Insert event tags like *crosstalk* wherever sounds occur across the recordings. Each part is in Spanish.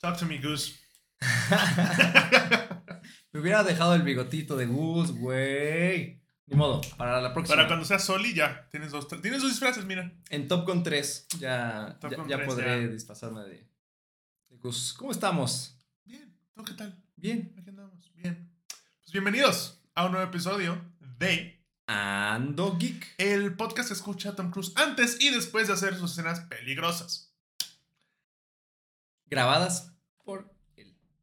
Talk to me, Goose. *laughs* Me hubiera dejado el bigotito de Gus, güey. Ni modo, para la próxima. Para cuando sea Soli, ya. Tienes dos, tienes dos disfraces, mira. En Top Gun 3 ya, Top ya, Gun ya 3, podré ya. disfrazarme de, de Gus. ¿Cómo estamos? Bien. ¿Tú qué tal? Bien. Aquí andamos. Bien. Pues bienvenidos a un nuevo episodio de Ando Geek. el podcast que escucha a Tom Cruise antes y después de hacer sus escenas peligrosas. Grabadas.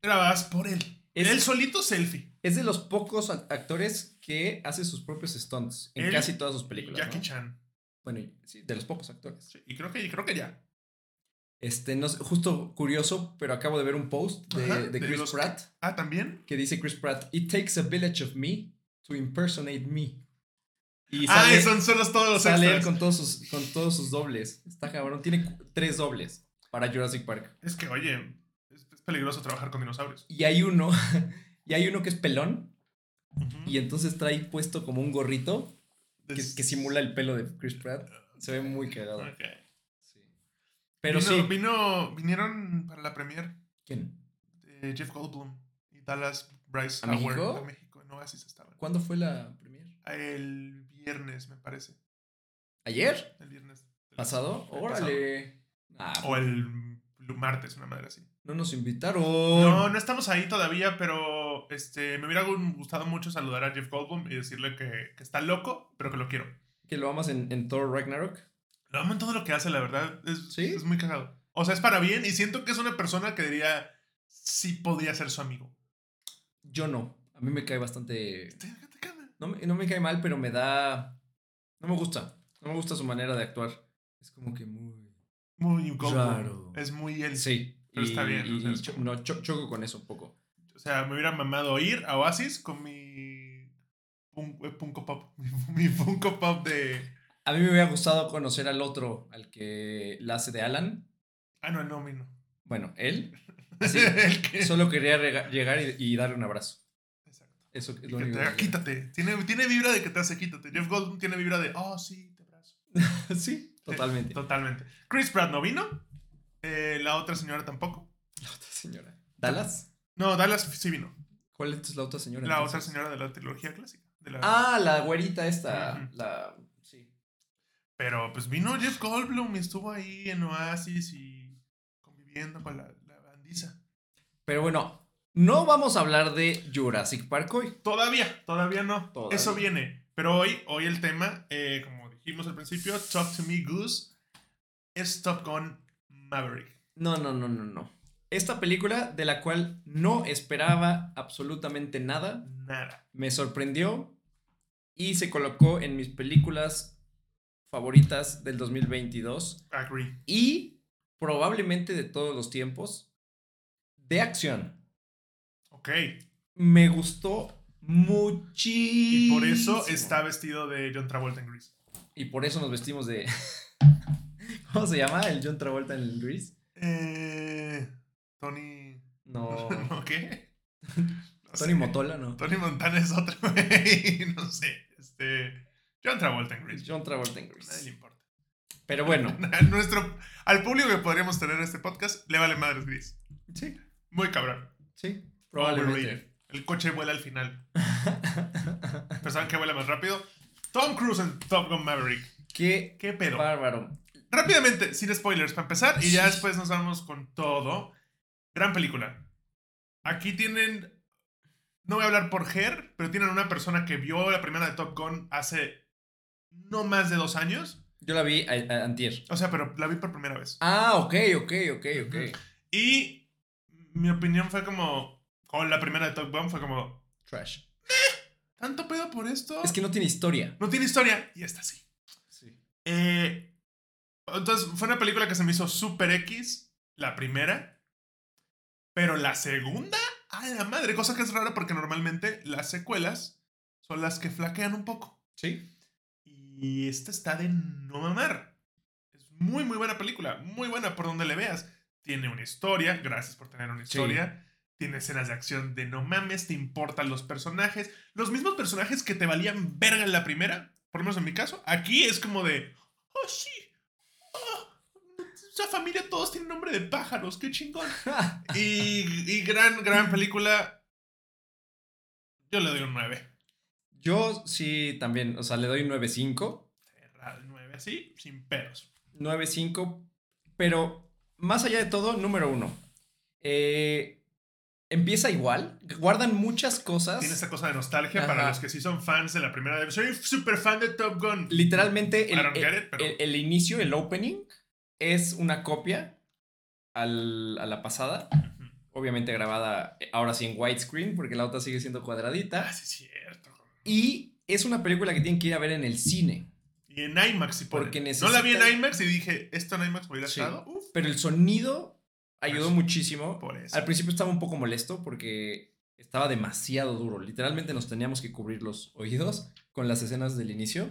Grabadas por él. Es- Él solito selfie. Es de los pocos actores que hace sus propios stunts en Él casi todas sus películas. Jackie ¿no? Chan. Bueno, sí, de los pocos actores. Sí, y creo que, creo que ya. Este, no sé, justo curioso, pero acabo de ver un post de, Ajá, de de Chris los- Pratt Ah, también. que dice Chris Pratt, It takes a village of me to impersonate me. Y ah, sale, son solos todos los sale extras. con todos, sus, con todos sus dobles. Está cabrón. Tiene tres dobles para Jurassic Park. Es que, oye, peligroso trabajar con dinosaurios. Y hay uno, *laughs* y hay uno que es pelón, y entonces trae puesto como un gorrito que, Des- que simula el pelo de Chris Pratt. Se ve muy cagado. Ok. Sí. Pero Vino- sí. Vino, vinieron para la premier ¿Quién? de Jeff Goldblum y Dallas Bryce ¿A Howard México? a México. En Oasis estaban. ¿Cuándo fue la premier? El viernes, me parece. ¿Ayer? El viernes. ¿Pasado? Órale. Ah, O el martes, una madre así. No nos invitaron. No, no estamos ahí todavía, pero este, me hubiera gustado mucho saludar a Jeff Goldblum y decirle que, que está loco, pero que lo quiero. Que lo amas en, en Thor Ragnarok. Lo amo en todo lo que hace, la verdad. Es, ¿Sí? es muy cagado. O sea, es para bien y siento que es una persona que diría, sí podría ser su amigo. Yo no. A mí me cae bastante. Te- te caga. No me, no me cae mal, pero me da. No me gusta. No me gusta su manera de actuar. Es como que muy. Muy Goldblum. Raro. Es muy él. Sí. Pero y, está bien, y- o sea, y es cho- como- no, cho- choco con eso un poco. O sea, me hubiera mamado ir a Oasis con mi eh, Funko Pop. *laughs* Mi Funko Pop de... A mí me hubiera gustado conocer al otro, al que la hace de Alan. Ah, no, no, mi no. Bueno, él. *laughs* Sí. El Solo quería llegar y, y darle un abrazo. Exacto. Eso es lo que único te que- quítate. Tiene, tiene vibra de que te hace quítate. Jeff Goldblum tiene vibra de, oh, sí, te abrazo. *laughs* sí, totalmente. Totalmente. Chris Pratt no vino. Eh, la otra señora tampoco. La otra señora. ¿Dallas? No, Dallas sí vino. ¿Cuál es la otra señora? La entonces? otra señora de la trilogía clásica. de la- Ah, la güerita esta. La. Sí. Pero pues vino Jeff Goldblum y estuvo ahí en Oasis y conviviendo con la, la bandiza. Pero bueno, no vamos a hablar de Jurassic Park hoy. Todavía, todavía no. Todavía. Eso viene. Pero hoy, hoy el tema, eh, como dijimos al principio, Talk to Me Goose, es Top Gun Maverick. No, no, no, no, no. Esta película, de la cual no esperaba absolutamente nada, Nada. me sorprendió y se colocó en mis películas favoritas del 2022 Agree. y probablemente de todos los tiempos de acción. Ok. Me gustó muchísimo. Y por eso está vestido de John Travolta en Grease. Y por eso nos vestimos de. ¿Cómo se llama el John Travolta en el Grease? Eh, Tony. No. *laughs* ¿No qué? No Tony sé. Motola, no. Tony Montana es otro, *laughs* güey. No sé. Este. John Travolta en Grease. John Travolta en Nadie le Grease. importa. Pero bueno. *laughs* Nuestro, al público que podríamos tener en este podcast le vale madres Grease. Sí, Muy cabrón. sí. Probablemente. El coche vuela al final. ¿Pero saben qué vuela más rápido? Tom Cruise en Top Gun Maverick. Qué ¿Qué pedo? bárbaro. Rápidamente, sin spoilers, para empezar, y ya después nos vamos con todo. Gran película. Aquí tienen. No voy a hablar por Her, pero tienen una persona que vio la primera de Top Gun hace no más de dos años. Yo la vi a- a- antier. O sea, pero la vi por primera vez. Ah, ok, ok, ok, ok. Y mi opinión fue como. Con la primera de Top Gun fue como. Trash. ¿Tanto pedo por esto? Es que no tiene historia. no tiene historia. Y esta sí. Sí. Eh, entonces, fue una película que se me hizo super X, la primera. Pero la segunda, ¡ay, la madre! Cosa que es rara porque normalmente las secuelas son las que flaquean un poco. Sí. Y esta está de no mamar. Es muy, muy buena película. Muy buena por donde le veas. Tiene una historia, gracias por tener una Sí. historia. Tiene escenas de acción de no mames, te importan los personajes. Los mismos personajes que te valían verga en la primera, por lo menos en mi caso. Aquí es como de, oh sí, esa familia todos tienen nombre de pájaros, qué chingón. *laughs* y, y gran, gran película. Yo le doy un 9. Yo sí también, o sea, le doy un 9.5. 9 así, sin peros. 9.5, pero más allá de todo, número uno. Eh, empieza igual, guardan muchas cosas. Tiene esa cosa de nostalgia para los que sí son fans de la primera. Soy súper fan de Top Gun. Literalmente, pero- el- el inicio, el opening, es una copia al- a la pasada. Obviamente grabada eh, ahora sí en widescreen, porque la otra sigue siendo cuadradita. Ah, sí, es cierto. Y es una película que tienen que ir a ver en el cine. Y en IMAX, si. Porque No la vi en IMAX y dije, ¿esto en IMAX me hubiera Sí. estado? Uf, Pero el sonido ayudó Pues, muchísimo. por eso. Al principio estaba un poco molesto porque estaba demasiado duro. Literalmente nos teníamos que cubrir los oídos con las escenas del inicio.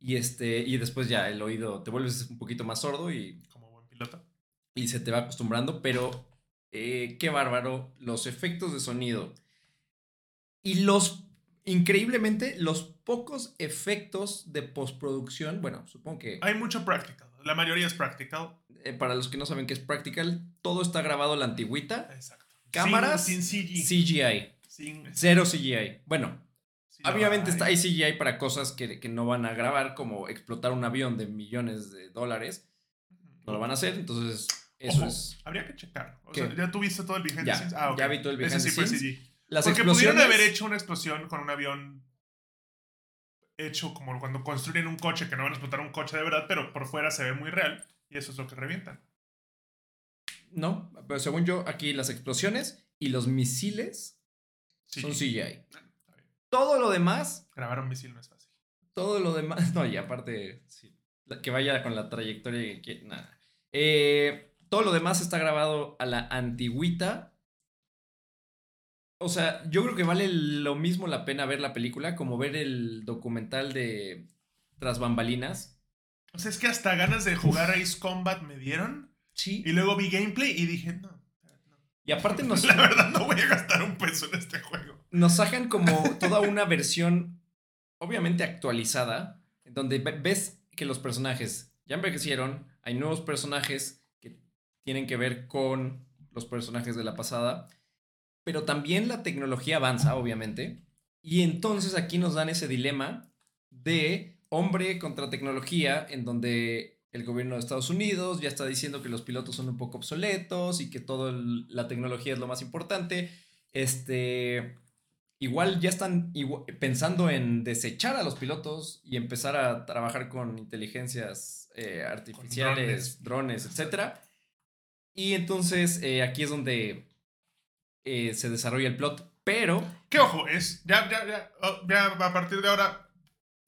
Y, este, y después ya el oído te vuelves un poquito más sordo y, Como buen piloto. y se te va acostumbrando. Pero eh, qué bárbaro. Los efectos de sonido. Y los, increíblemente, los pocos efectos de postproducción. Bueno, supongo que Hay mucho practical. La mayoría es practical. eh, para los que no saben qué es practical, todo está grabado a la antigüita. Exacto. Cámaras, Sin, sin CG. CGI. Sin, Cero CGI. Bueno, sí, obviamente está hay- CGI para cosas que, que no van a grabar, como explotar un avión de millones de dólares. No lo van a hacer, entonces eso Ojo, es. Habría que checar. O ¿Qué? sea, ¿ya tuviste todo el behind Ya, the scenes? Ah, ok. ya vi todo el behind Ese sí fue. CG. Las Porque explosiones. pudieron haber hecho una explosión con un avión hecho como cuando construyen un coche, que no van a explotar un coche de verdad, pero por fuera se ve muy real y eso es lo que revientan. No, pero según yo, aquí las explosiones y los misiles Sí. son CGI. Todo lo demás, Grabar un misil no es fácil. todo lo demás. *laughs* No, y aparte, sí, que vaya con la trayectoria que. Nada. Eh, todo lo demás está grabado a la antigüita. O sea, yo creo que vale lo mismo la pena ver la película como ver el documental de Tras Bambalinas. O sea, es que hasta ganas de jugar Ace Combat me dieron. Sí. Y luego vi gameplay y dije, no. no. Y aparte *laughs* nos, La verdad no voy a gastar un peso en este juego. Nos sacan como toda una versión, obviamente actualizada, donde ve- ves que los personajes ya envejecieron, hay nuevos personajes que tienen que ver con los personajes de la pasada, pero también la tecnología avanza, obviamente, y entonces aquí nos dan ese dilema de hombre contra tecnología, en donde el gobierno de Estados Unidos ya está diciendo que los pilotos son un poco obsoletos y que toda la tecnología es lo más importante. Este, igual ya están igua- pensando en desechar a los pilotos y empezar a trabajar con inteligencias eh, artificiales, drones, etcétera. Y entonces eh, aquí es donde eh, se desarrolla el plot, pero Que ojo, es. Ya, ya, ya. oh, ya a partir de ahora.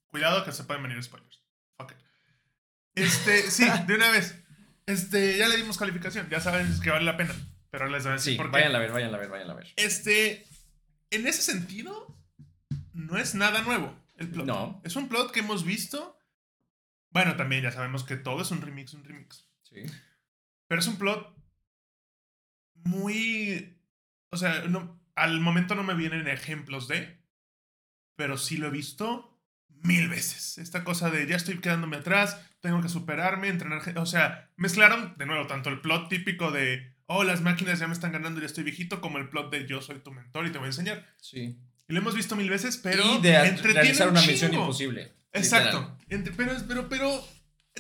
Cuidado que se pueden venir spoilers. Fuck it. Este, sí, *laughs* de una vez. Este, ya le dimos calificación. Ya saben que vale la pena. Pero les voy a decir sí, por qué. vayan a ver, vayan a ver, vayan a ver. Este, en ese sentido, no es nada nuevo el plot. No. Es un plot que hemos visto. Bueno, también ya sabemos que todo es un remix, un remix. Sí. Pero es un plot muy... O sea, no, al momento no me vienen ejemplos de, pero sí lo he visto mil veces. Esta cosa de ya estoy quedándome atrás, tengo que superarme, entrenar... O sea, mezclaron de nuevo tanto el plot típico de, oh, las máquinas ya me están ganando y ya estoy viejito, como el plot de yo soy tu mentor y te voy a enseñar. Sí. Y lo hemos visto mil veces, pero... y de realizar un una misión imposible. Exacto. Entre- pero, pero, pero,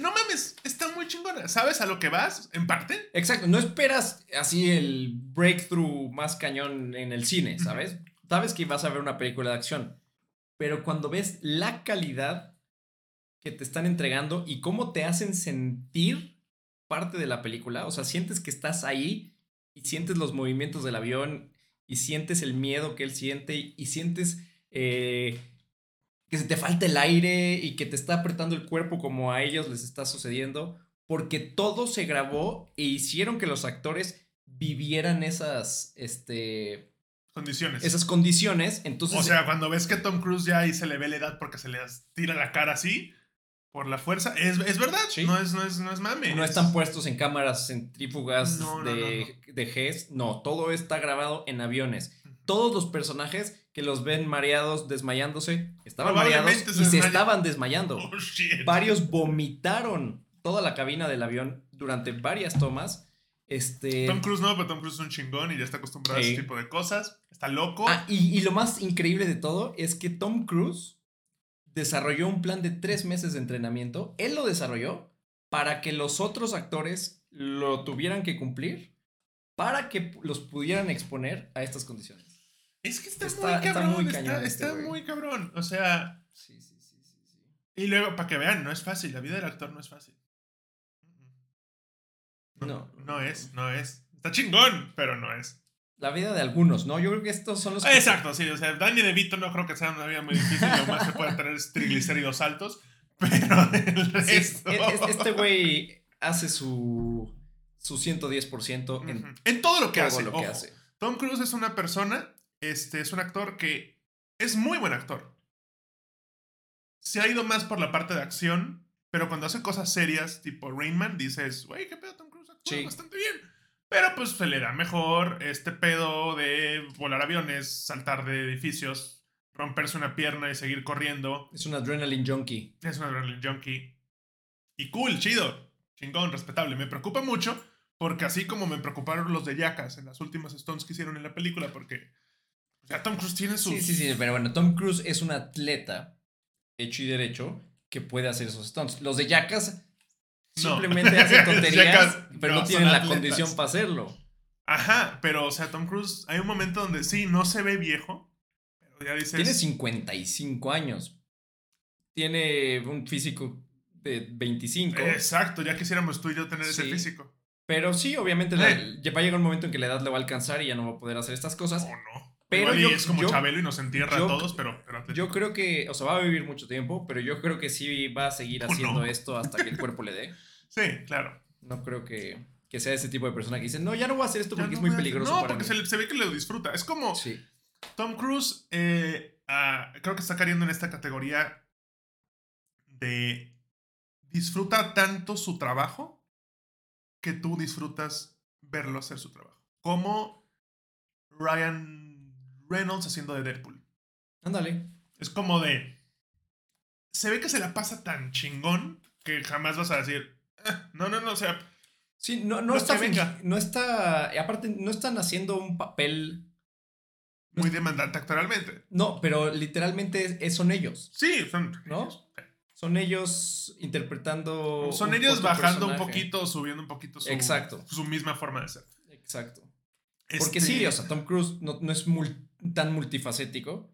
no mames, está muy chingona. ¿Sabes a lo que vas? En parte. Exacto, no esperas así el breakthrough más cañón en el cine, ¿sabes? Sabes que vas a ver una película de acción, pero cuando ves la calidad que te están entregando y cómo te hacen sentir parte de la película, o sea, sientes que estás ahí y sientes los movimientos del avión y sientes el miedo que él siente y, y sientes eh, que se te falta el aire y que te está apretando el cuerpo como a ellos les está sucediendo, porque todo se grabó e hicieron que los actores vivieran esas, este, Condiciones. esas condiciones. Entonces, o sea, cuando ves que Tom Cruise ya ahí se le ve la edad porque se le tira la cara así, por la fuerza, es, es verdad. Sí. No, es, no, es, no es mame. no es- están puestos en cámaras centrífugas No, no, de, de GES. No, todo está grabado en aviones. Todos los personajes que los ven mareados, desmayándose, estaban mareados se y se estaban desmayando. Oh. Varios vomitaron toda la cabina del avión durante varias tomas. Este... Tom Cruise no, pero Tom Cruise es un chingón y ya está acostumbrado a Sí. ese tipo de cosas. Está loco. Ah, y, y lo más increíble de todo es que Tom Cruise desarrolló un plan de tres meses de entrenamiento. Él lo desarrolló para que los otros actores lo tuvieran que cumplir para que los pudieran exponer a estas condiciones. es que está, está- muy está cabrón. está este está muy cabrón. O sea, Sí, sí, sí, sí, sí. y luego, para que vean, no es fácil. La vida del actor no es fácil. No. No es, no es. Está chingón, pero no es. La vida de algunos, ¿no? Yo creo que estos son los... que- Exacto, sí. O sea, Danny DeVito no creo que sea una vida muy difícil. Lo más que puede tener es triglicéridos altos. *laughs* Pero el Sí, resto. es- es- este güey hace su, su 110% en Ujú. En todo lo que todo hace. lo que ojo. hace. Tom Cruise es una persona, este, es un actor que es muy buen actor. Se ha ido más por la parte de acción, pero cuando hace cosas serias, tipo Rainman, dices, güey, qué pedo, Tom Cruise actúa Sí. bastante bien. Pero pues se le da mejor este pedo de volar aviones, saltar de edificios, romperse una pierna y seguir corriendo. Es un adrenaline junkie. Es un adrenaline junkie. Y cool, chido. Chingón, respetable. Me preocupa mucho porque así como me preocuparon los de Jackass en las últimas Stones que hicieron en la película, porque o sea, Tom Cruise tiene sus... Sí, sí, sí, pero bueno, Tom Cruise es un atleta hecho y derecho que puede hacer esos stunts. Los de Jackass No. Simplemente hacen *laughs* tonterías, pero no tienen la atletas. condición para hacerlo. Ajá, pero o sea, Tom Cruise, hay un momento donde sí, no se ve viejo, pero ya dices... Tiene 55 años. Tiene un físico de 25. Exacto, ya quisiéramos tú y yo tener ese físico. Pero sí, obviamente Eh. ya va a llegar un momento en que la edad le va a alcanzar y ya no va a poder hacer estas cosas. O no. Pero yo- es como yo- Chabelo y nos entierra yo- a todos, pero... pero Yo creo que, o sea, va a vivir mucho tiempo, pero yo creo que sí va a seguir *laughs* ¿O haciendo no? esto hasta que el cuerpo le dé. *laughs* Sí, claro. No creo que, que sea ese tipo de persona que dice, no, ya no voy a hacer esto porque no es muy peligroso No, para porque mí". se, le- se ve que lo disfruta. Es como... Sí. Tom Cruise, eh, ah, creo que está cayendo en esta categoría de disfruta tanto su trabajo que tú disfrutas verlo hacer su trabajo. Como Ryan Reynolds haciendo de Deadpool. Ándale. Es como de... Se ve que se la pasa tan chingón que jamás vas a decir... "Ah, no, no, no, o sea... Sí, no, no, No está venga. no está, aparte no están haciendo un papel, Muy demandante actualmente. no, pero literalmente es- es- son ellos, Sí, son... ¿no? Son ellos interpretando. Son ellos bajando un poquito, subiendo un poquito su, Exacto. su misma forma de ser. Exacto. Porque Este, sí, o sea, Tom Cruise no, no es mul- tan multifacético.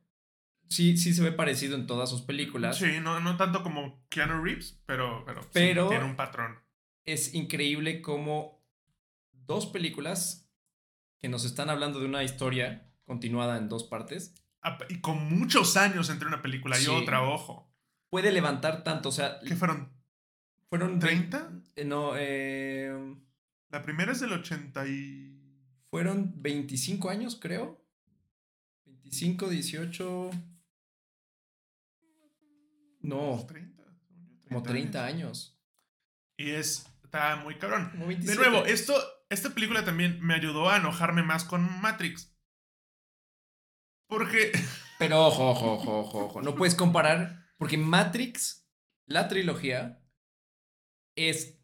Sí, sí se ve parecido en todas sus películas. Sí, no, no tanto como Keanu Reeves, pero, pero, sí, tiene un patrón. Es increíble como dos películas que nos están hablando de una historia continuada en dos partes Ah, Y con muchos años entre una película y Sí. otra, ojo. puede levantar tanto. O sea, ¿Qué fueron? fueron. ¿30? eh, No, eh, La primera es del 80 y... fueron 25 años, creo. 25, 18. No, 30, como 30 años. Y es... Está muy cabrón. Como De 27. nuevo, esto, esta película también me ayudó a enojarme más con Matrix. Porque... *laughs* Pero ojo, ojo, ojo, ojo, ojo. No puedes comparar. Porque Matrix, la trilogía, es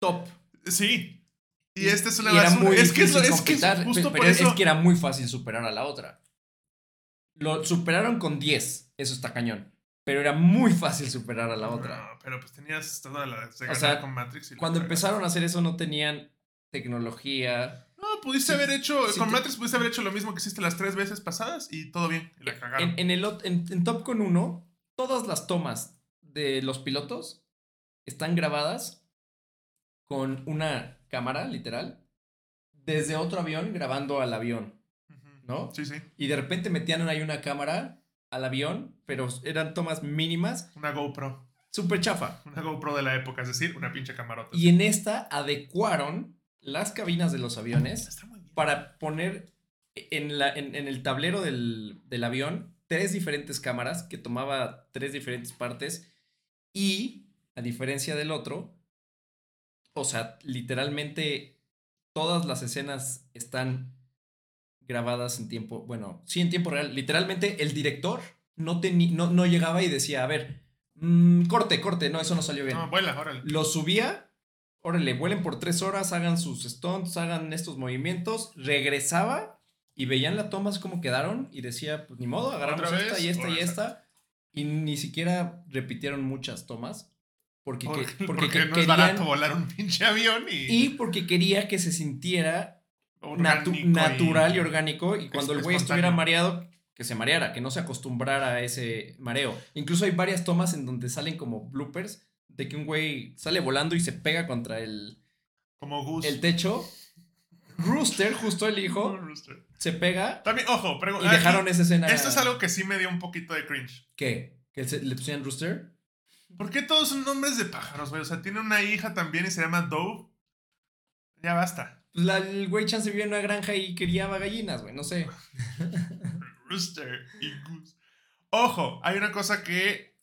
top. Sí. Y esta es una Y era basura. muy es que es, que es completar, justo pero por es- eso... es que era muy fácil superar a la otra. Lo superaron con 10. Eso está cañón. Pero era muy fácil superar a la otra. No, pero pues tenías toda la de O sea, con Matrix. y Cuando empezaron a hacer eso no tenían tecnología. No, pudiste Sí, haber hecho. sí con te- Matrix pudiste haber hecho lo mismo que hiciste las tres veces pasadas y todo bien. Y la cagaron. En, en el, en, en Top Con 1, todas las tomas de los pilotos están grabadas con una cámara, literal, desde otro avión grabando al avión. ¿No? Sí, sí. Y de repente metían ahí una cámara al avión, pero eran tomas mínimas, Una GoPro. súper chafa. Una GoPro de la época, es decir, una pinche camarota. Y en esta adecuaron las cabinas de los aviones para poner en, la, en, en el tablero del, del avión tres diferentes cámaras que tomaba tres diferentes partes y, a diferencia del otro, o sea, literalmente todas las escenas están grabadas en tiempo, bueno, sí en tiempo real. Literalmente el director no, no, no llegaba y decía, a ver, Mm, corte, corte, no, eso no salió bien. No, vuela, órale. Lo subía, órale, vuelen por tres horas, hagan sus stunts, hagan estos movimientos, regresaba y veían la toma así como quedaron y decía, pues ni modo, agarramos ¿Otra esta y esta y esta. Y ni siquiera repitieron muchas tomas. Porque, que- Porque, porque porque que- no es querían- barato volar un pinche avión y. y porque quería que se sintiera natu- natural y orgánico y cuando el güey estuviera mareado, que se mareara, que no se acostumbrara a ese mareo. Incluso hay varias tomas en donde salen como bloopers de que un güey sale volando y se pega contra el, Como Gus. el techo. Rooster, justo el hijo, se pega También, ojo, pregu- y dejaron esa escena. Esto es algo que sí me dio un poquito de cringe. ¿Qué? ¿Que le pusieran Rooster? ¿Por qué todos son nombres de pájaros, güey? O sea, tiene una hija también y se llama Dove. Ya basta. Pues la- el güey chance vivía en una granja y criaba gallinas, güey, no sé. *laughs* Rooster y Goose. Ojo, hay una cosa que.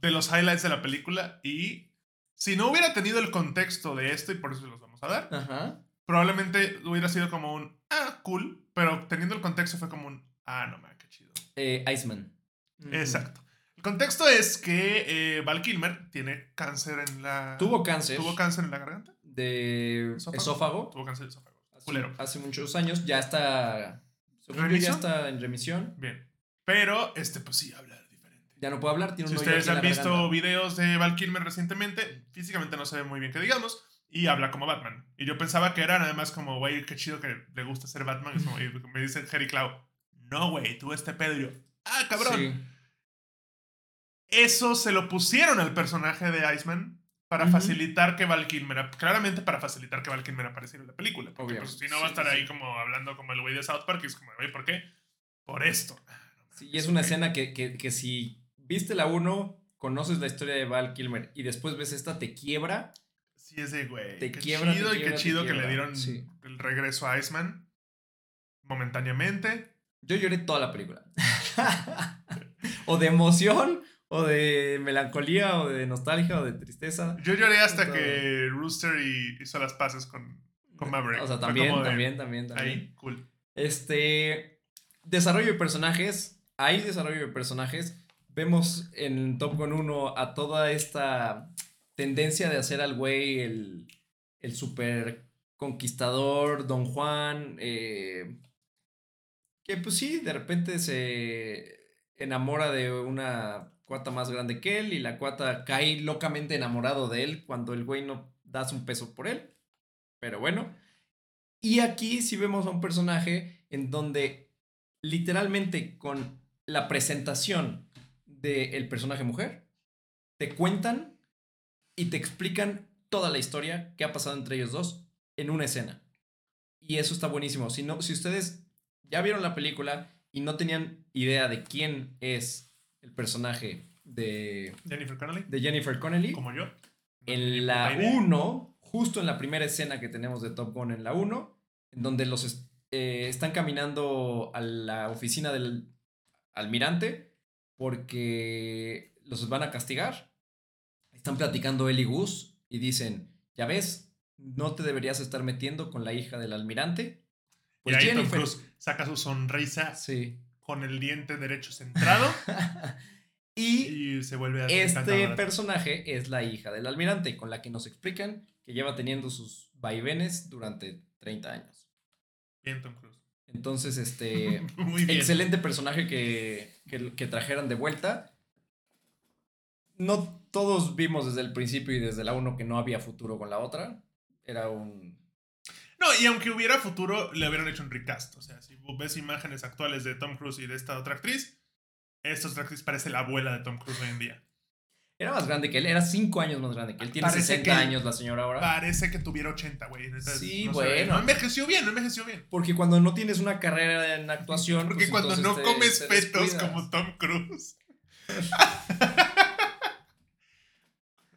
de los highlights de la película y. Si no hubiera tenido el contexto de esto, y por eso se los vamos a dar, Ajá. probablemente hubiera sido como un. Ah, cool. Pero teniendo el contexto fue como un. Ah, no, man, qué chido. Eh, Iceman. Exacto. El contexto es que eh, Val Kilmer tiene cáncer en la. Tuvo cáncer ¿Tuvo cáncer en la garganta? De ¿Esófago? esófago. Tuvo cáncer de esófago. Hace, Culero. hace muchos años. Ya está. ya está en remisión. Bien. Pero, este, pues sí, habla diferente. Ya no puede hablar. Tiene Si un hoyo ustedes han visto garganta. videos de Val Kilmer recientemente, físicamente no se ve muy bien que digamos, y habla como Batman. Y yo pensaba que era nada más como, güey, qué chido que le gusta ser Batman. Es como- y me dice Jerry Clau, no, güey, tú este pedo. Y yo, ah, cabrón. Sí. Eso se lo pusieron al personaje de Iceman para Ujú. facilitar que Val Kilmer, claramente para facilitar que Val Kilmer apareciera en la película. Porque pues, si no va a Sí, estar sí, ahí sí. como hablando como el güey de South Park, y es como, güey, ¿por qué? Por esto. Ah, Sí, y mames, es una ok. escena que, que, que si viste la 1, conoces la historia de Val Kilmer y después ves esta, te quiebra. Sí, es de, güey, Te qué quiebra, te chido y quiebra, qué te chido que le dieron Sí. el regreso a Iceman momentáneamente. Yo lloré toda la película. *laughs* o de emoción, o de melancolía, o de nostalgia, o de tristeza. Yo lloré hasta Todo. que Rooster y- hizo las paces con, con Maverick. O sea, también, de, también, también, también. Ahí, cool. Este. Desarrollo de personajes. Hay desarrollo de personajes. Vemos en Top Gun 1 a toda esta tendencia de hacer al güey el, el super conquistador, Don Juan. eh, que pues sí, de repente se enamora de una cuata más grande que él y la cuata cae locamente enamorado de él cuando el güey no das un peso por él. Pero bueno. Y aquí sí vemos a un personaje en donde literalmente con la presentación del personaje mujer, te cuentan y te explican toda la historia que ha pasado entre ellos dos en una escena. Y eso está buenísimo. Si, no, si ustedes ya vieron la película y no tenían idea de quién es el personaje de, Jennifer Connelly, de Jennifer Connelly, como yo. en la Puta idea. 1, justo en la primera escena que tenemos de Top Gun en la 1, en donde los eh, están caminando a la oficina del almirante porque los van a castigar. Están platicando él y Gus y dicen, ya ves, no te deberías estar metiendo con la hija del almirante. Pues y ahí Tom Jennifer... Cruise saca su sonrisa Sí. Con el diente derecho centrado *laughs* y y se vuelve a Este personaje es la hija del almirante, con la que nos explican que lleva teniendo sus vaivenes durante 30 años. Bien, Tom Cruise. Entonces, este. *laughs* Muy bien. excelente personaje que, que, que trajeran de vuelta. No todos vimos desde el principio y desde la 1 que no había futuro con la otra. Era un. No, y aunque hubiera futuro, le hubieran hecho un recast. O sea, si ves imágenes actuales de Tom Cruise y de esta otra actriz, esta otra actriz parece la abuela de Tom Cruise hoy en día. Era más grande que él, era 5 años más grande que él. Tiene Parece 60 que- años la señora ahora. Parece que tuviera 80, güey. Sí, no bueno. No envejeció bien, no envejeció bien. Porque cuando no tienes una carrera en actuación. Porque pues cuando no te- comes te fetos descuidas. como Tom Cruise. *laughs*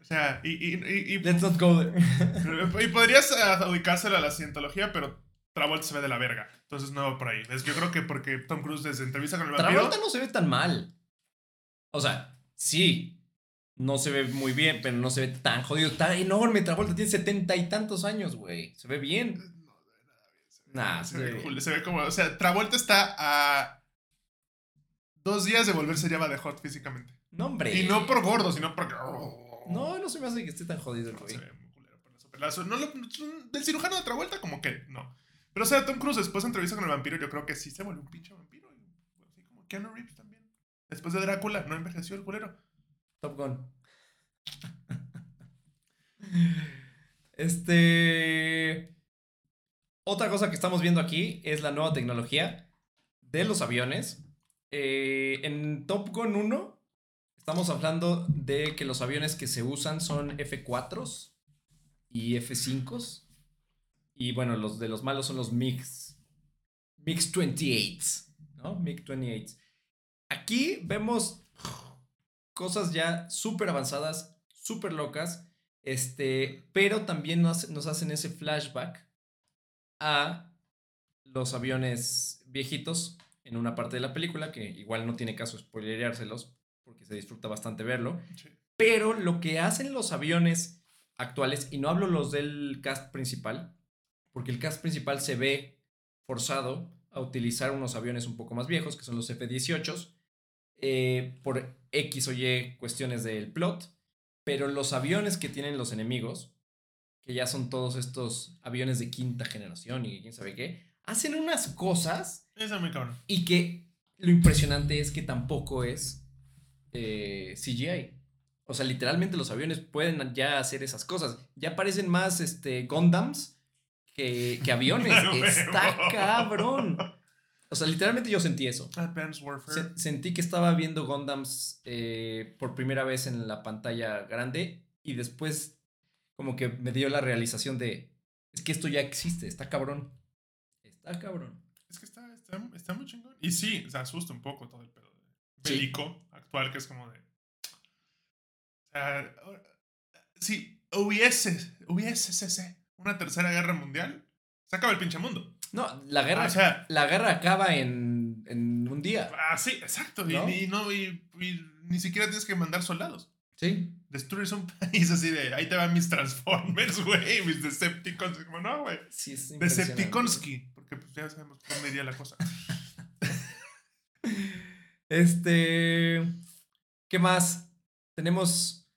o sea, y, y, y, y- Let's not go there. *laughs* y podrías eh, adjudicárselo a la cientología, pero Travolta se ve de la verga. Entonces no va por ahí. Yo creo que porque Tom Cruise desde entrevista con el vampiro... Travolta no se ve tan mal. O sea, sí. No se ve muy bien, pero no se ve tan jodido. Está enorme. Travolta tiene setenta y tantos años, güey. Se ve bien. No, se ve nada bien. Se ve, Nah, se se ve se ve como... O sea, Travolta está a dos días de volverse Java de Hot físicamente. No, hombre. Y no por gordo, sino porque. No, no se me hace que esté tan jodido el No, güey. se ve muy culero por eso. Pelazo. No lo- del cirujano de otra vuelta, como que no. Pero o sea, Tom Cruise después de entrevista con el vampiro, yo creo que sí se vuelve un pinche vampiro. Así como Keanu Reeves también. Después de Drácula, no envejeció el culero. Top Gun. *laughs* Este. Otra cosa que estamos viendo aquí es la nueva tecnología de los aviones. Eh, en Top Gun 1 estamos hablando de que los aviones que se usan son F4s y F5s. Y bueno, los de los malos son los MiGs. MiGs 28, ¿no? MiG 28. Aquí vemos cosas ya súper avanzadas, súper locas, este, pero también nos, nos hacen ese flashback a los aviones viejitos en una parte de la película, que igual no tiene caso spoilereárselos, porque se disfruta bastante verlo, Sí. pero lo que hacen los aviones actuales, y no hablo los del cast principal, porque el cast principal se ve forzado a utilizar unos aviones un poco más viejos, que son los F-18s, eh, por X o Y cuestiones del plot, pero los aviones que tienen los enemigos, que ya son todos estos aviones de quinta generación y quién sabe qué, hacen unas cosas Ese es muy cabrón. y que lo impresionante es que tampoco es eh, CGI. O sea, literalmente los aviones pueden ya hacer esas cosas. Ya parecen más este, Gundams que, que aviones. *laughs* Está cabrón. O sea, literalmente yo sentí eso. Advanced Warfare. Se- sentí que estaba viendo Gundams eh, por primera vez en la pantalla grande y después como que me dio la realización de, es que esto ya existe, está cabrón. Está cabrón. Es que está, está, está muy chingón. Y sí, se asusta un poco todo el pedo bélico actual, que es como de. O sea, si hubiese, hubiese una tercera guerra mundial, se acaba el pinche mundo. No, la guerra, O sea, la guerra acaba en, en un día. ah, sí, exacto. Y- ¿No? Y, no, y, y ni siquiera tienes que mandar soldados. Sí. Destruyes un país así de. Ahí te van mis Transformers, *laughs* güey. Mis Decepticons. Como no, güey. Sí, es. Decepticonski. Porque pues ya sabemos dónde iría la cosa. Este. ¿Qué más? Tenemos.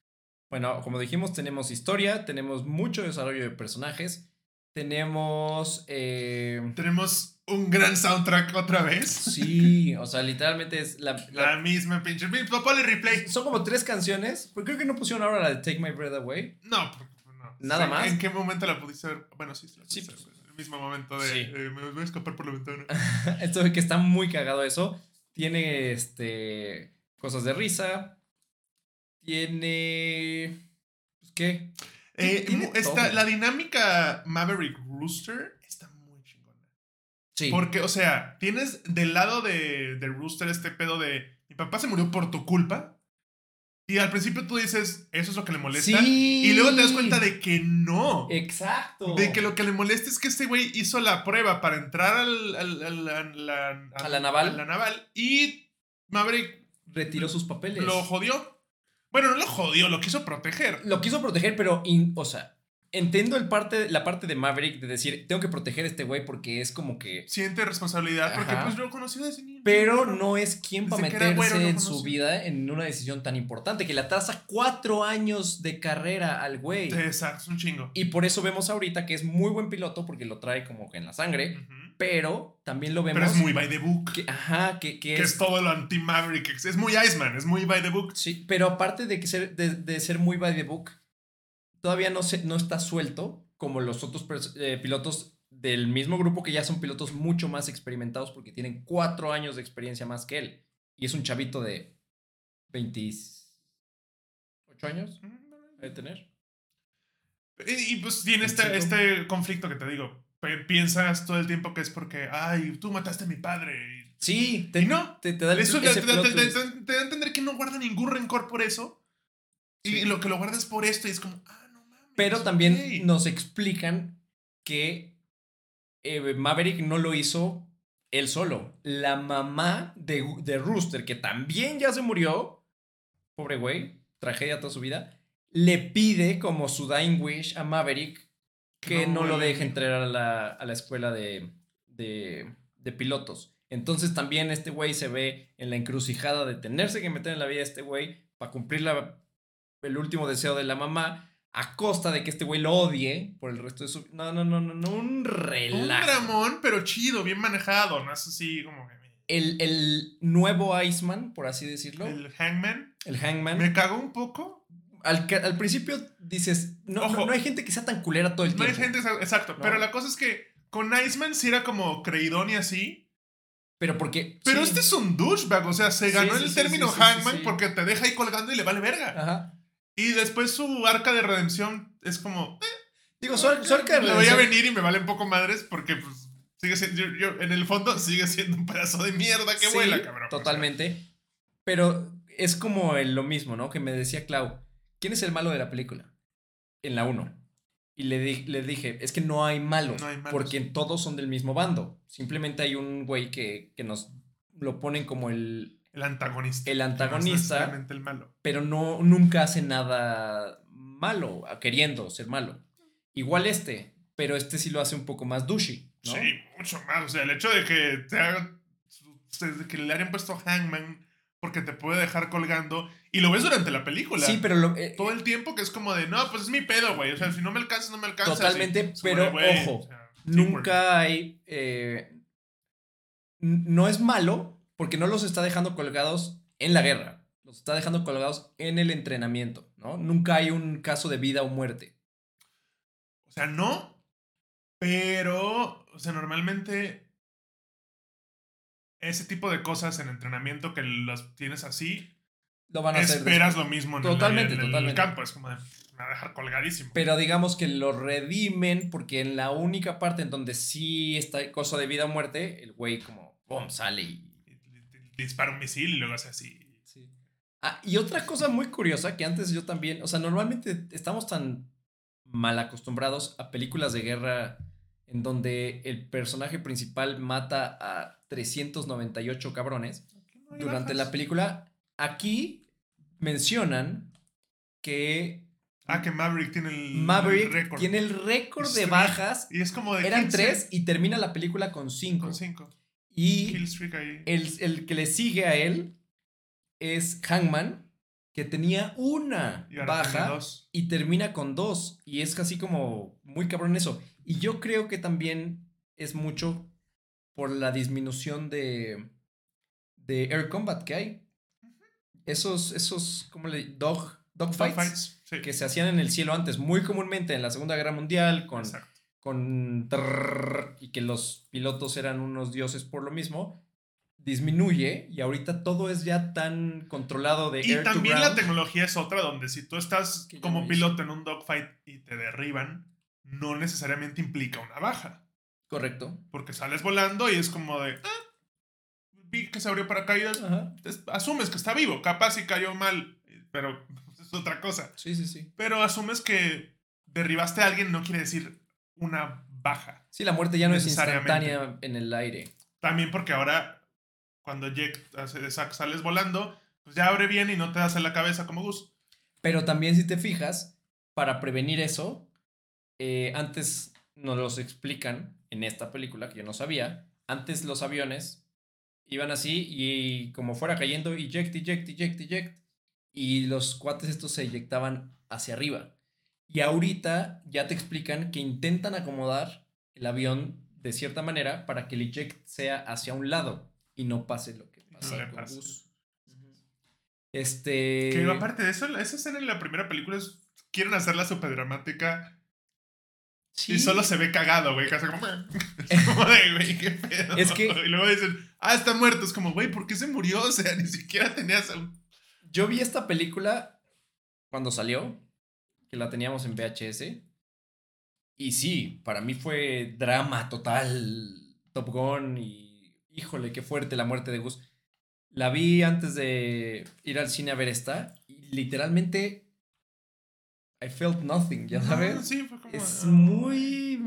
Bueno, como dijimos, tenemos historia, tenemos mucho desarrollo de personajes, tenemos. eh, Tenemos un gran soundtrack otra vez. sí, o *laughs* sea, literalmente es la. la- La misma pinche. Ponle replay. son como tres canciones, porque creo que no pusieron ahora la de Take My Breath Away. No, porque no. Nada O sea, más. ¿En qué momento la pudiste ver? Bueno, sí, sí, la Sí, pues. El mismo momento de. Sí. eh, me voy a escapar por la ventana. *laughs* Esto de que está muy cagado eso. Tiene este. cosas de risa. Tiene. Pues, ¿Qué? Eh, Tiene todo. la dinámica Maverick Rooster está muy chingona. Sí. Porque, o sea, tienes del lado de, de Rooster este pedo de. Mi papá se murió por tu culpa. Y al principio tú dices, eso es lo que le molesta. Sí. Y luego te das cuenta de que no. Exacto. De que lo que le molesta es que este güey hizo la prueba para entrar al, al- al- al- ¿A la naval? a la naval y Maverick retiró sus papeles. lo jodió. Bueno, no lo jodió, lo quiso proteger. Lo quiso proteger, pero, in- o sea, entiendo el parte, la parte de Maverick de decir, tengo que proteger a este güey porque es como que... Siente responsabilidad porque pues lo conoció desde niño. Pero no es quien para meterse en su vida en una decisión tan importante que le atrasa cuatro años de carrera al güey. Exacto, es un chingo. Y por eso vemos ahorita que es muy buen piloto porque lo trae como que en la sangre, pero también lo vemos... Pero es muy by the book. que, ajá, que, que Que es... es todo lo anti-Maverick. Es muy Iceman, es muy by the book. Sí, pero aparte de, que ser, de, de ser muy by the book, todavía no, se, no está suelto como los otros eh, pilotos del mismo grupo que ya son pilotos mucho más experimentados porque tienen cuatro años de experiencia más que él. Y es un chavito de 28 años, de tener. Y, y, pues tiene este, este conflicto que te digo. Piensas todo el tiempo que es porque, ay, tú mataste a mi padre. y- Sí, te, Y no. te, te da Eso te, te- da a entender que no guarda ningún rencor por eso. Y Sí. lo que lo guarda es por esto. Y es como, ah. Pero también ok. nos explican que eh, Maverick no lo hizo él solo. La mamá de, de Rooster, que también ya se murió, pobre güey, tragedia toda su vida, le pide como su dying wish a Maverick que no no, lo deje entrar a la, a la escuela de, de, de pilotos. Entonces también este güey se ve en la encrucijada de tenerse que meter en la vida de este güey para cumplir la, el último deseo de la mamá a costa de que este güey lo odie por el resto de su... No, no, no, no, no, un relajo. Un dramón, pero chido, bien manejado, no es así como que... El, el nuevo Iceman, por así decirlo. El Hangman. El Hangman. Me cagó un poco. Al, al principio dices, no, Ojo. no, no hay gente que sea tan culera todo el No hay tiempo. gente, exacto. No. Pero la cosa es que con Iceman sí era como creidón y así. Pero porque... Pero sí. este es un douchebag, o sea, se ganó sí, el término Hangman porque te deja ahí colgando y le vale verga. Ajá. Y después su arca de redención es como... eh, Digo, su, ar- su arca de Lo voy a redención- venir y me vale un poco madres porque pues sigue siendo, yo, yo- en el fondo sigue siendo un pedazo de mierda que Sí, vuela, cabrón. Totalmente. Pero es como el- lo mismo, ¿no? Que me decía Clau, ¿quién es el malo de la película? En la 1. Y le, di- le dije, es que no hay malos, No hay malos. porque todos son del mismo bando. Simplemente hay un güey que, que nos lo ponen como el... El antagonista. El no es antagonista. necesariamente el malo. Pero no, nunca hace nada malo, queriendo ser malo. Igual este, pero este sí lo hace un poco más douchey, ¿no? Sí, mucho más. O sea, el hecho de que te haga- de que le hayan puesto Hangman porque te puede dejar colgando y lo ves durante la película. Sí, pero lo, eh, todo el tiempo que es como de, no, pues es mi pedo, güey. O sea, si no me alcanzas, no me alcanzas. Totalmente, pero muere, ojo, O sea, teamwork. nunca hay. eh, no es malo porque no los está dejando colgados en la guerra. Los está dejando colgados en el entrenamiento, ¿no? Nunca hay un caso de vida o muerte. O sea, no. Pero, o sea, normalmente ese tipo de cosas en entrenamiento que las tienes así, Lo van a hacer. esperas después. lo mismo en, Totalmente, el, en el totalmente. campo. Es como de, "Pff, me va a dejar colgadísimo. Pero digamos que lo redimen porque en la única parte en donde sí está cosa de vida o muerte, el güey como, ¡pum! sale y Dispara un misil y luego hace así. Sí. Ah, y otra cosa muy curiosa que antes yo también, o sea, normalmente estamos tan mal acostumbrados a películas de guerra en donde el personaje principal mata a 398 cabrones No durante bajas. la película. Aquí mencionan que Ah, que Maverick tiene el, el Maverick récord. tiene el récord de bajas. Y es como de. Eran 15 tres y termina la película con cinco. Con 5. Y ahí. el, el que le sigue a él es Hangman, que tenía una Y baja y termina con dos. Y es casi como muy cabrón eso. Y yo creo que también es mucho por la disminución de, de air combat que hay. Esos, esos, ¿cómo le Dog, dog fights, Sí. que se hacían en el cielo antes, muy comúnmente en la Segunda Guerra Mundial, con, Exacto. Con trrr, y que los pilotos eran unos dioses por lo mismo, disminuye y ahorita todo es ya tan controlado de Y air to también la tecnología es otra, donde si tú estás como piloto en un dogfight y te derriban, no necesariamente implica una baja. Correcto. Porque sales volando y es como de. "Ah, vi que se abrió paracaídas. Ajá. es- Asumes que está vivo. Capaz si cayó mal, pero *laughs* es otra cosa. Sí, sí, sí. Pero asumes que derribaste a alguien no quiere decir una baja. Sí, la muerte ya no es instantánea en el aire. También porque ahora, cuando sa- sales volando, pues ya abre bien y no te das en la cabeza como Gus. Pero también si te fijas, para prevenir eso, eh, antes nos los explican en esta película, que yo no sabía, antes los aviones iban así y como fuera cayendo, eject, eject, eject, eject, y los cuates estos se eyectaban hacia arriba. Y ahorita ya te explican que intentan acomodar el avión de cierta manera para que el eject sea hacia un lado y no pase lo que pasa le con pase. Gus. Este... Que aparte de eso, esa escena en la primera película es. Quieren hacerla súper dramática Sí. y solo se ve cagado, güey. Casi como. Es *laughs* *laughs* como de, güey, qué pedo. Es que- Y luego dicen, ah, está muerto. Es como, güey, ¿por qué se murió? *laughs* O sea, ni siquiera tenías. un- Yo vi esta película cuando salió, que la teníamos en VHS. Y sí, para mí fue drama total, Top Gun y híjole, qué fuerte la muerte de Gus. La vi antes de ir al cine a ver esta y literalmente I felt nothing, ya Ah, sabes. sí, fue como. Es ah. muy...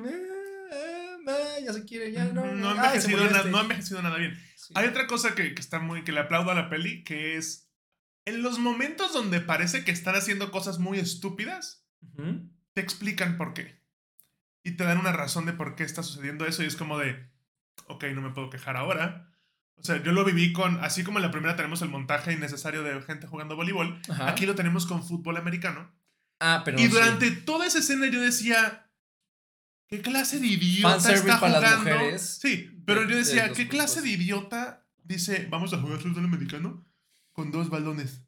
ya se quiere, ya no. No, ha envejecido murió na- este. no envejecido nada bien. Sí. Hay otra cosa que, que está muy. que le aplaudo a la peli, que es. En los momentos donde parece que están haciendo cosas muy estúpidas, te explican por qué. Y te dan una razón de por qué está sucediendo eso. Y es como de. Ok, no me puedo quejar ahora. O sea, yo lo viví con, así como en la primera tenemos el montaje innecesario de gente jugando voleibol, Ajá. aquí lo tenemos con fútbol americano. ah, pero y durante toda esa escena yo decía, ¿qué clase de idiota está para jugando? las mujeres sí, pero de- yo de decía, ¿qué clase de idiota dice, vamos a jugar fútbol americano con dos balones?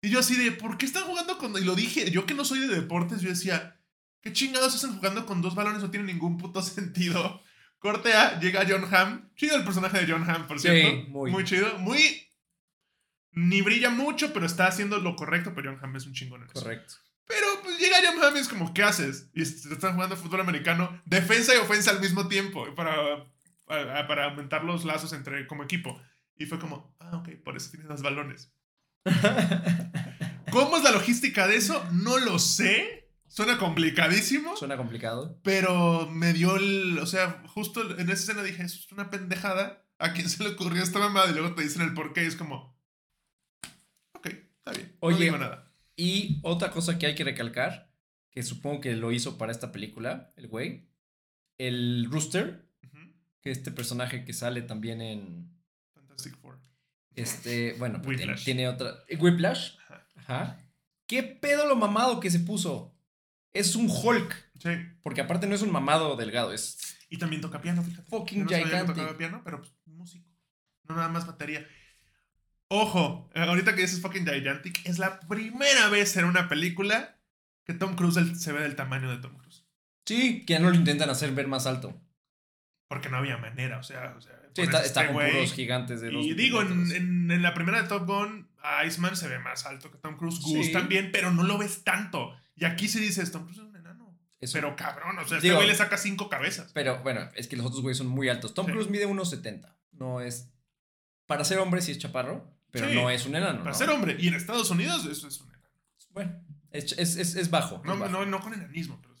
Y yo así de, ¿por qué están jugando con...? Y lo dije, yo que no soy de deportes, yo decía, ¿qué chingados hacen jugando con dos balones? No tiene ningún puto *laughs* sentido. Corte A, llega John Hamm. Chido el personaje de John Hamm, por Sí, cierto. muy. muy chido. Muy... Ni brilla mucho, pero está haciendo lo correcto, pero John Hamm es un chingón en eso. Correcto. Pero pues llega John Hamm y es como, ¿qué haces? Y est- están jugando fútbol americano, defensa y ofensa al mismo tiempo, para, para, para aumentar los lazos entre como equipo. Y fue como, ah, ok, por eso tienes los balones. *laughs* ¿Cómo es la logística de eso? No lo sé. Suena complicadísimo. Suena complicado. Pero me dio el. O sea, justo en esa escena dije, eso es una pendejada. ¿A quién se le ocurrió esta mamada? Y luego te dicen el porqué. Y es como. Ok, está bien. Oye. no digo nada. Y otra cosa que hay que recalcar, que supongo que lo hizo para esta película, el güey, el Rooster, Ujú. que este personaje que sale también en. Este, bueno, pues tiene, Whiplash. tiene otra, eh, Whiplash, Ajá. ajá. ¿Qué pedo lo mamado que se puso? Es un Hulk, Sí. porque aparte no es un mamado delgado, es Y también toca piano, fíjate. Fucking no gigantic. tocaba piano, pero pues músico. No nada más batería. Ojo, eh, ahorita que dices fucking gigantic, es la primera vez en una película que Tom Cruise se ve del tamaño de Tom Cruise. sí, que ya no lo intentan hacer ver más alto. Porque no había manera, o sea. O sea Sí, está, este con puros gigantes de dos Y digo, en, en- en la primera de Top Gun, Iceman se ve más alto que Tom Cruise. Goose Sí. también, pero no lo ves tanto. Y aquí se dice, Tom Cruise es un enano. Eso- Pero cabrón, o sea, Digo- este güey le saca cinco cabezas. Pero bueno, es que los otros güeyes son muy altos. Tom Sí. Cruise mide 1.70. No es. Para ser hombre sí es chaparro, pero Sí. no es un enano. Para ¿no? ser hombre. Y en Estados Unidos, eso es un enano. Bueno, es, es, es, es bajo. No, bajo. no, no con enanismo, pero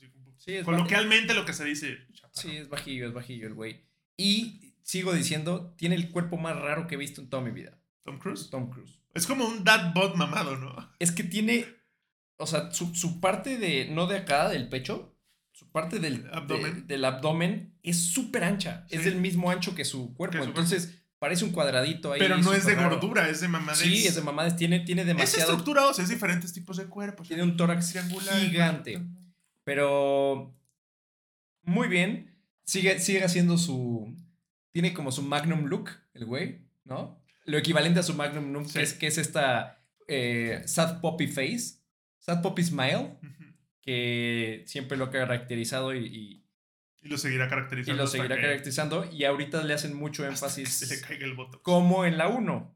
sí. es Coloquialmente lo que se dice. chaparro. Sí, es bajillo, es bajillo el güey. Y sigo diciendo, tiene el cuerpo más raro que he visto en toda mi vida. Tom Cruise. Tom Cruise. Es como un dad bot mamado, ¿no? Es que tiene. O sea, su, su parte de. No de acá, del pecho. Su parte del Abdomen. de- del abdomen es súper ancha. Es del mismo ancho que su cuerpo. Que su Entonces, parece un cuadradito ahí. Pero no es de raro. gordura, es de mamadez. Sí, es de mamadas. Tiene, tiene Es demasiado. estructura ósea, es diferentes tipos de cuerpos. Tiene un tórax triangular. gigante. Pero. Muy bien. Sigue, sigue haciendo su. Tiene como su Magnum look, el güey, ¿no? Lo equivalente a su Magnum look, Sí. que, es, que es esta eh, Sad Poppy Face. Sad Poppy Smile, que siempre lo ha caracterizado y, y- Y lo seguirá y caracterizando. lo hasta seguirá caracterizando. Y ahorita le hacen mucho *laughs* énfasis. Se le caiga el voto. Como en la 1.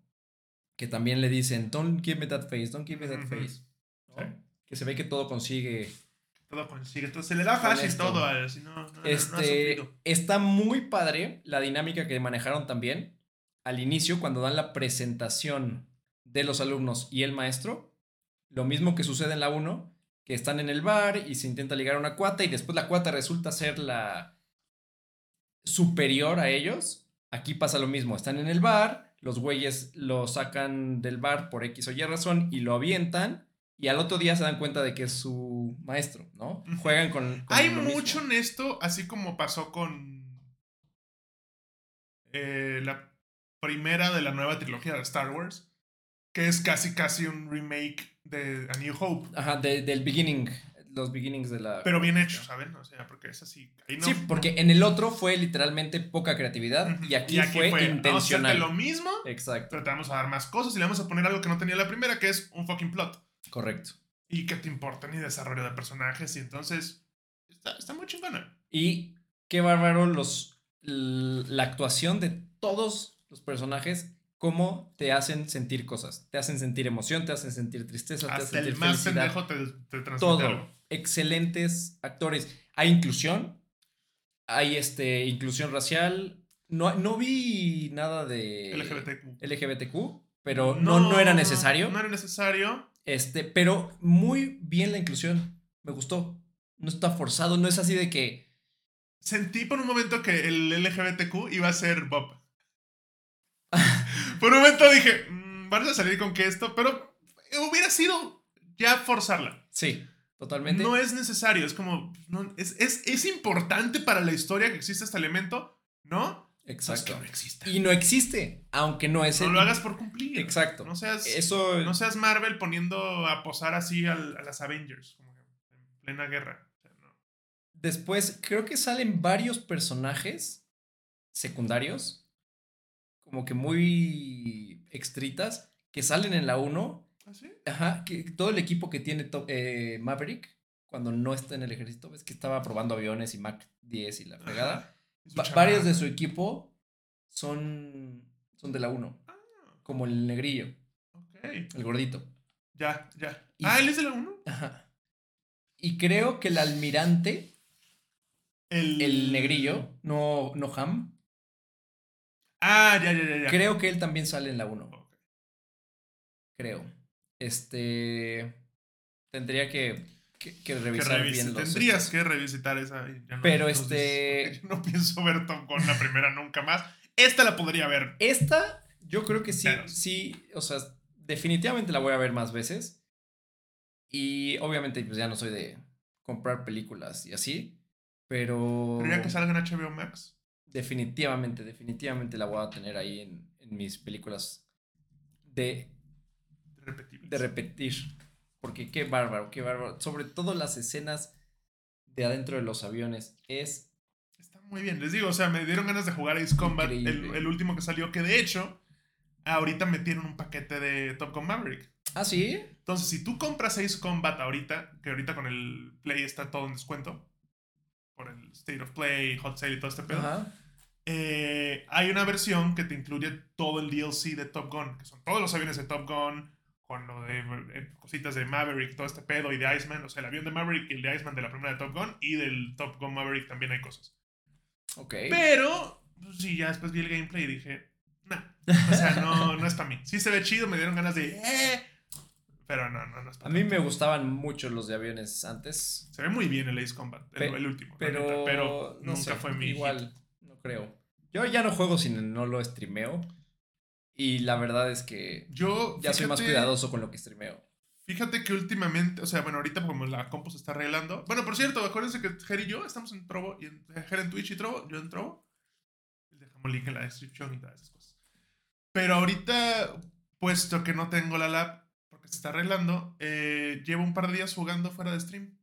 Que también le dicen, don't give me that face, don't give me that face. ¿no? Sí. Que se ve que todo consigue Todo consigue. Entonces se le da esto. todo. al- Si no, Este, está muy padre la dinámica que manejaron también al inicio cuando dan la presentación de los alumnos y el maestro. Lo mismo que sucede en la 1, que están en el bar y se intenta ligar a una cuata y después la cuata resulta ser la superior a ellos. Aquí pasa lo mismo, están en el bar, los güeyes lo sacan del bar por X o Y razón y lo avientan y al otro día se dan cuenta de que es su maestro, ¿no? Juegan con... con Hay mismo. mucho en esto, así como pasó con eh, la primera de la nueva trilogía de Star Wars, que es casi casi un remake de A New Hope, Ajá, de- del beginning, los beginnings de la... pero bien hecho, ¿saben? O sea, porque es así. no- sí, porque en el otro fue literalmente poca creatividad y aquí, fue, Vamos a intencional. lo mismo, Exacto, pero te vamos a dar más cosas y le vamos a poner algo que no tenía la primera, que es un fucking plot. Correcto. Y que te importa ni desarrollo de personajes, y entonces está, está muy chingona. Y qué bárbaro los, la actuación de todos los personajes, cómo te hacen sentir cosas. Te hacen sentir emoción, te hacen sentir tristeza, te hacen Hasta el sentir más pendejo te, te transmite todo. algo. Excelentes actores. Hay inclusión. Hay este, inclusión racial. No, no vi nada de LGBTQ. LGBTQ, pero no, no, era necesario. No era necesario. Este, pero muy bien la inclusión. Me gustó. No está forzado, no es así de que. Sentí por un momento que el LGBTQ iba a ser Bob. *laughs* por un momento dije, "Mm, vamos a salir con que esto, pero hubiera sido ya forzarla. Sí, totalmente. No es necesario, es como, no, es, es, es importante para la historia que existe este elemento, ¿no? Exacto. que no exista. Y no existe, aunque no es no el- lo hagas por cumplir. Exacto. No seas, Eso. no seas Marvel poniendo a posar así al- a las Avengers, como que en plena guerra. O sea, no. Después, creo que salen varios personajes secundarios, como que muy extritas, que salen en la 1. ¿Ah, sí? Ajá, que todo el equipo que tiene eh, Maverick, cuando no está en el ejército, ves que estaba probando aviones y Mac 10 y la fregada. Varios de su equipo son, son de la 1, Ah, como el negrillo, ok. el gordito. Ya, ya. Y- Ah, él es de la 1. Ajá. Y creo que el almirante, El... el negrillo, no, no Ham, Ah, ya, ya, ya. ya. creo que él también sale en la 1. Ok. Creo. Este. Tendría que, que, que Que revisar bien los. Tendrías estos. que revisitar esa. no- Pero este- Yo no *laughs* pienso ver Top Gun la primera nunca más. Esta la podría ver. Esta, yo creo que sí, Pero- sí, o sea, definitivamente la voy a ver más veces. Y obviamente, pues ya no soy de comprar películas y así. Pero. Pero ya que salga en HBO Max. Definitivamente, definitivamente la voy a tener ahí en, en mis películas de, Repetibles. de repetir. Porque qué bárbaro, qué bárbaro. Sobre todo las escenas de adentro de los aviones. Es Está muy bien. Les digo, o sea, me dieron ganas de jugar Ace Combat, el, último que salió, que de hecho, ahorita metieron un paquete de Top Gun Maverick. ¿Ah, sí? Entonces, si tú compras Ace Combat ahorita, que ahorita con el Play está todo en descuento, por el State of Play, Hot Sale y todo este pedo, Ajá. eh, hay una versión que te incluye todo el DLC de Top Gun, que son todos los aviones de Top Gun, con lo de eh, cositas de Maverick, todo este pedo, y de Iceman, o sea, el avión de Maverick y el de Iceman de la primera de Top Gun, y del Top Gun Maverick también hay cosas. Ok. Pero, pues, sí, ya después vi el gameplay y dije, nah, o sea, no, no es para mí. Sí se ve chido, me dieron ganas de, eh, pero no, no, no es A para mí me gustaban mucho los de aviones antes. Se ve muy bien el Ace Combat, el, Pe- el último, Pero, neta, pero no nunca sé, fue mi hit. Igual, no creo. Yo ya no juego si no lo streameo. Y la verdad es que Yo, ya soy más fíjate- cuidadoso con lo que streameo. Fíjate que últimamente, o sea, bueno, ahorita como la compu se está arreglando. Bueno, por cierto, acuérdense que Ger y yo estamos en Trovo, y en, Ger en Twitch y Trovo, yo en Trovo. Dejamos link en la descripción y todas esas cosas. Pero ahorita, puesto que no tengo la lab, porque se está arreglando, eh, llevo un par de días jugando fuera de stream.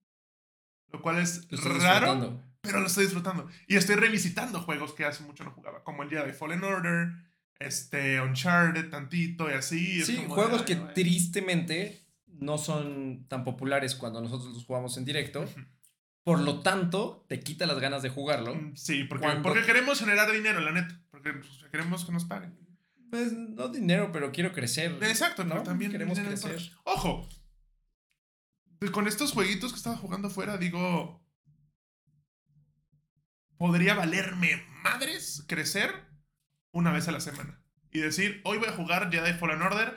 Lo cual es Lo raro, pero lo estoy disfrutando. Y estoy revisitando juegos que hace mucho no jugaba, como el Jedi Fallen Order, este, Uncharted, tantito y así. es Sí, como juegos que tristemente no son tan populares cuando nosotros los jugamos en directo. Por lo tanto, te quita las ganas de jugarlo. Mm, Sí, porque, Cuando- porque queremos generar dinero, la neta. Porque pues, queremos que nos paguen. Pues no dinero, pero quiero crecer. Exacto, ¿no? también queremos crecer. Ojo, con estos jueguitos que estaba jugando afuera, digo. Podría valerme madres crecer una vez a la semana. Y decir, hoy voy a jugar Jedi Fallen Order,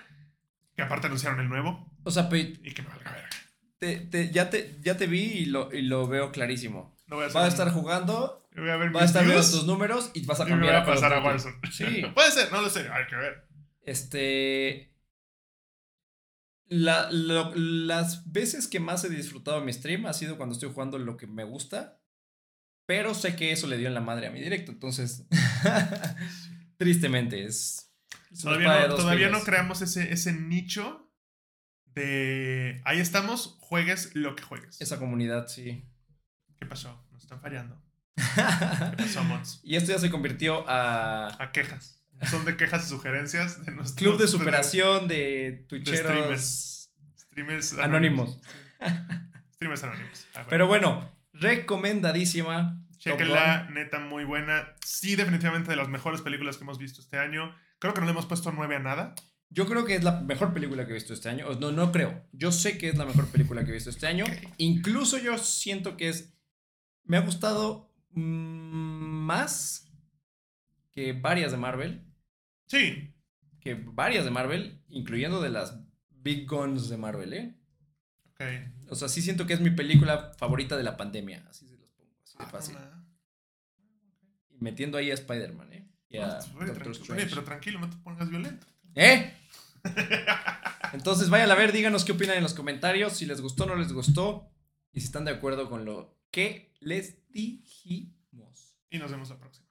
que aparte anunciaron el nuevo, O sea, pe- y que me valga verga. te- te- ya, te, ya te vi y lo, y lo veo clarísimo. No voy a, Vas a estar jugando, voy a ver vas a estar viendo tus números y vas a y me cambiar voy a pasar a Duty. Warzone. Sí. *laughs* Puede ser, no lo sé, hay que ver. Este. la- lo- las veces que más he disfrutado mi stream ha sido cuando estoy jugando lo que me gusta. Pero sé que eso le dio en la madre a mi directo. Entonces. *laughs* tristemente es. Todavía, no, todavía no creamos ese, ese nicho de... Ahí estamos, juegues lo que juegues. Esa comunidad, sí. ¿Qué pasó? Nos están fallando. *laughs* ¿Qué pasó, Mons? y esto ya se convirtió a. A quejas. Son de quejas y sugerencias de nuestros... Club de superación de twitcheros. streamers. Streamers Anónimos. Streamers anónimos. Ah, bueno. Pero bueno, recomendadísima. Chequenla, neta, muy buena. Sí, definitivamente de las mejores películas que hemos visto este año. Creo que no le hemos puesto nueve a nada. Yo creo que es la mejor película que he visto este año. No, no creo. Yo sé que es la mejor película que he visto este año. Incluso yo siento que es. Me ha gustado mm, más que varias de Marvel. Sí, Que varias de Marvel, incluyendo de las Big Guns de Marvel, ¿eh? ok. O sea, sí siento que es mi película favorita de la pandemia. Así se los pongo. Así de Ah, fácil. Y metiendo ahí a Spider-Man, ¿eh? Y a No, oye, Doctor tranquilo, Strange. oye, pero tranquilo, no te pongas violento. ¿Eh? *laughs* Entonces vayan a ver, díganos qué opinan en los comentarios, si les gustó o no les gustó, y si están de acuerdo con lo que les dijimos. Y nos vemos la próxima.